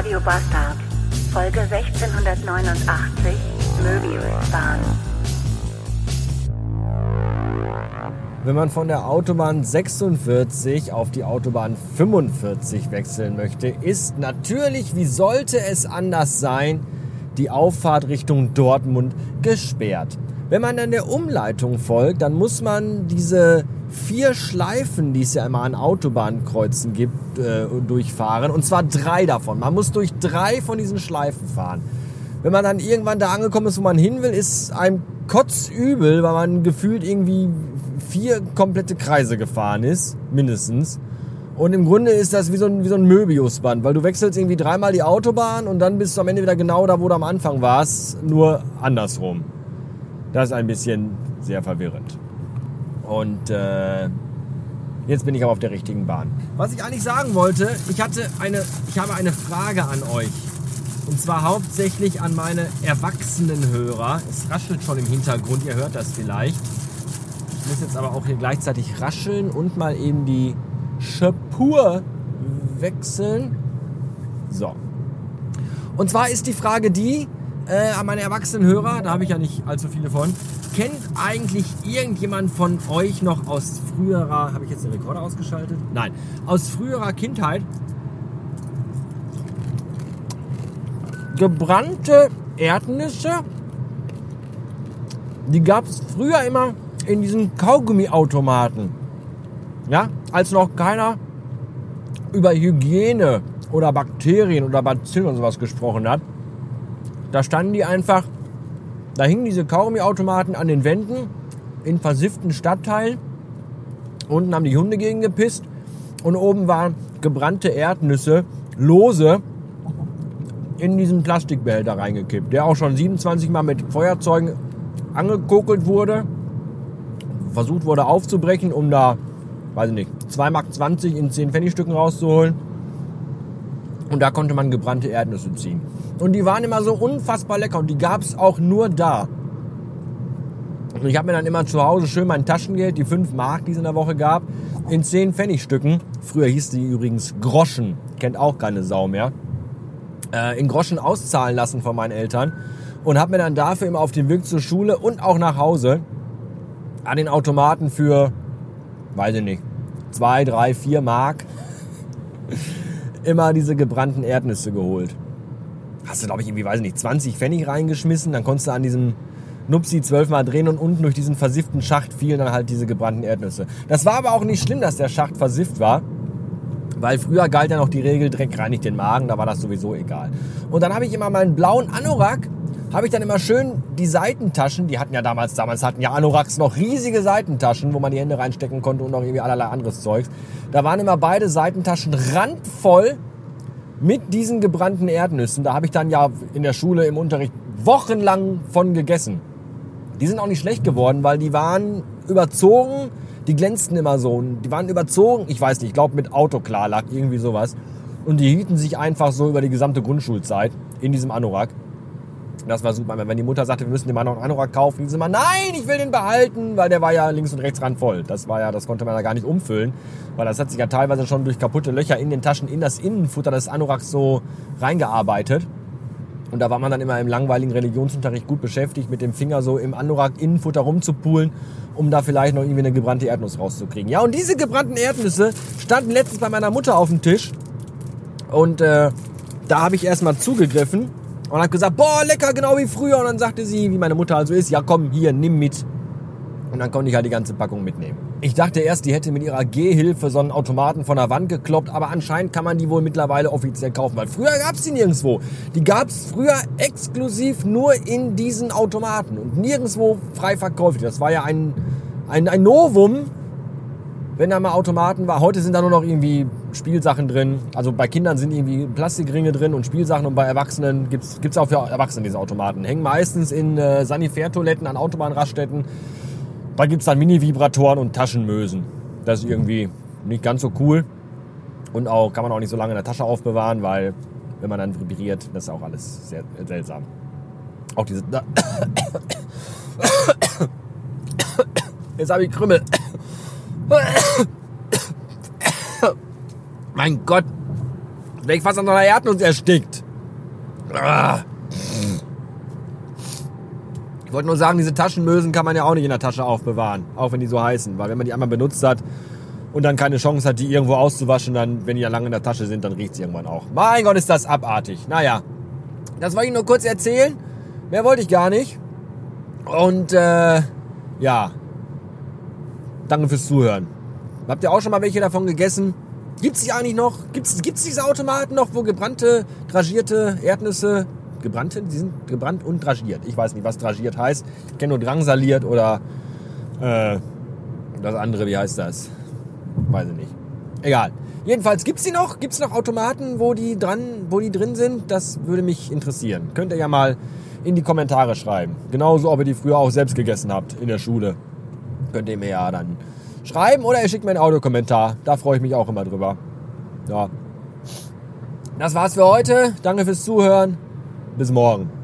Radio Bastard. Folge 1689 Möbiusbahn. Wenn man von der Autobahn 46 auf die Autobahn 45 wechseln möchte, ist natürlich, wie sollte es anders sein, die Auffahrt Richtung Dortmund gesperrt. Wenn man dann der Umleitung folgt, dann muss man diese vier Schleifen, die es ja immer an Autobahnkreuzen gibt, äh, durchfahren. Und zwar drei davon. Man muss durch drei von diesen Schleifen fahren. Wenn man dann irgendwann da angekommen ist, wo man hin will, ist einem kotzübel, weil man gefühlt irgendwie vier komplette Kreise gefahren ist, mindestens. Und im Grunde ist das wie so ein, wie so ein Möbiusband, weil du wechselst irgendwie dreimal die Autobahn und dann bist du am Ende wieder genau da, wo du am Anfang warst, nur andersrum. Das ist ein bisschen sehr verwirrend. Und äh, jetzt bin ich aber auf der richtigen Bahn. Was ich eigentlich sagen wollte, ich hatte eine, ich habe eine Frage an euch. Und zwar hauptsächlich an meine erwachsenen Hörer. Es raschelt schon im Hintergrund, ihr hört das vielleicht. Ich muss jetzt aber auch hier gleichzeitig rascheln und mal eben die Schapur wechseln. So. Und zwar ist die Frage die, äh, an meine erwachsenen Hörer, da habe ich ja nicht allzu viele von, kennt eigentlich irgendjemand von euch noch aus früherer, habe ich jetzt den Rekorder ausgeschaltet? Nein, aus früherer Kindheit gebrannte Erdnüsse? Die gab es früher immer in diesen Kaugummiautomaten. Ja, als noch keiner über Hygiene oder Bakterien oder Bazillen und sowas gesprochen hat. Da standen die einfach, da hingen diese Kaugummiautomaten an den Wänden in versifften Stadtteilen. Unten haben die Hunde gegen gepisst und oben waren gebrannte Erdnüsse, lose, in diesen Plastikbehälter reingekippt, der auch schon 27 Mal mit Feuerzeugen angekokelt wurde, versucht wurde aufzubrechen, um da, weiß ich nicht, 2,20 Mark in 10 Pfennigstücken rauszuholen. Und da konnte man gebrannte Erdnüsse ziehen. Und die waren immer so unfassbar lecker. Und die gab es auch nur da. Und ich habe mir dann immer zu Hause schön mein Taschengeld, die 5 Mark, die es in der Woche gab, in 10 Pfennigstücken, früher hieß die übrigens Groschen, kennt auch keine Sau mehr, äh, in Groschen auszahlen lassen von meinen Eltern. Und habe mir dann dafür immer auf dem Weg zur Schule und auch nach Hause an den Automaten für, weiß ich nicht, 2, 3, 4 Mark immer diese gebrannten Erdnüsse geholt. Hast du, glaube ich, irgendwie, weiß ich nicht, 20 Pfennig reingeschmissen, dann konntest du an diesem Nupsi zwölfmal drehen und unten durch diesen versifften Schacht fielen dann halt diese gebrannten Erdnüsse. Das war aber auch nicht schlimm, dass der Schacht versifft war. Weil früher galt ja noch die Regel, Dreck reinigt den Magen, da war das sowieso egal. Und dann habe ich immer meinen blauen Anorak, habe ich dann immer schön die Seitentaschen, die hatten ja damals, damals hatten ja Anoraks noch riesige Seitentaschen, wo man die Hände reinstecken konnte und noch irgendwie allerlei anderes Zeugs. Da waren immer beide Seitentaschen randvoll mit diesen gebrannten Erdnüssen. Da habe ich dann ja in der Schule im Unterricht wochenlang von gegessen. Die sind auch nicht schlecht geworden, weil die waren überzogen, die glänzten immer so. Die waren überzogen, ich weiß nicht, ich glaube mit Autoklarlack, irgendwie sowas. Und die hielten sich einfach so über die gesamte Grundschulzeit in diesem Anorak. Das war super. Wenn die Mutter sagte, wir müssen dem Mann noch einen Anorak kaufen, die immer, nein, ich will den behalten, weil der war ja links und rechts ran voll. Das war ja, das konnte man ja gar nicht umfüllen, weil das hat sich ja teilweise schon durch kaputte Löcher in den Taschen in das Innenfutter des Anoraks so reingearbeitet. Und da war man dann immer im langweiligen Religionsunterricht gut beschäftigt, mit dem Finger so im Anorak-Innenfutter rumzupulen, um da vielleicht noch irgendwie eine gebrannte Erdnuss rauszukriegen. Ja, und diese gebrannten Erdnüsse standen letztens bei meiner Mutter auf dem Tisch. Und äh, da habe ich erstmal zugegriffen und habe gesagt, boah, lecker, genau wie früher. Und dann sagte sie, wie meine Mutter also ist, ja komm, hier, nimm mit. Und dann konnte ich halt die ganze Packung mitnehmen. Ich dachte erst, die hätte mit ihrer Gehhilfe so einen Automaten von der Wand gekloppt, aber anscheinend kann man die wohl mittlerweile offiziell kaufen, weil früher gab es die nirgendwo. Die gab es früher exklusiv nur in diesen Automaten und nirgendwo frei verkäuflich. Das war ja ein, ein, ein Novum, wenn da mal Automaten war. Heute sind da nur noch irgendwie Spielsachen drin. Also bei Kindern sind irgendwie Plastikringe drin und Spielsachen und bei Erwachsenen gibt's gibt's auch für Erwachsene diese Automaten. Hängen meistens in äh, Sanitärtoiletten an Autobahnraststätten. Da gibt's dann Mini-Vibratoren und Taschenmösen. Das ist irgendwie nicht ganz so cool. Und auch kann man auch nicht so lange in der Tasche aufbewahren, weil wenn man dann vibriert, das ist auch alles sehr seltsam. Auch diese... Jetzt habe ich Krümmel. mein Gott, Wäre ich fast an einer Erdnuss erstickt. Ah. Ich wollte nur sagen, diese Taschenmösen kann man ja auch nicht in der Tasche aufbewahren. Auch wenn die so heißen. Weil wenn man die einmal benutzt hat und dann keine Chance hat, die irgendwo auszuwaschen, dann, wenn die ja lange in der Tasche sind, dann riecht sie irgendwann auch. Mein Gott, ist das abartig. Naja, das wollte ich nur kurz erzählen. Mehr wollte ich gar nicht. Und äh, ja, danke fürs Zuhören. Habt ihr auch schon mal welche davon gegessen? Gibt es die eigentlich noch? Gibt es diese Automaten noch, wo gebrannte, dragierte Erdnüsse, gebrannte, die sind gebrannt und dragiert. Ich weiß nicht, was dragiert heißt. Ich kenne nur drangsaliert oder äh, das andere, wie heißt das? Weiß ich nicht. Egal. Jedenfalls gibt's die noch? Gibt's noch Automaten, wo die dran, wo die drin sind? Das würde mich interessieren. Könnt ihr ja mal in die Kommentare schreiben. Genauso, ob ihr die früher auch selbst gegessen habt in der Schule. Könnt ihr mir ja dann schreiben oder ihr schickt mir einen Audiokommentar. Da freue ich mich auch immer drüber. Ja. Das war's für heute. Danke fürs Zuhören. Bis morgen.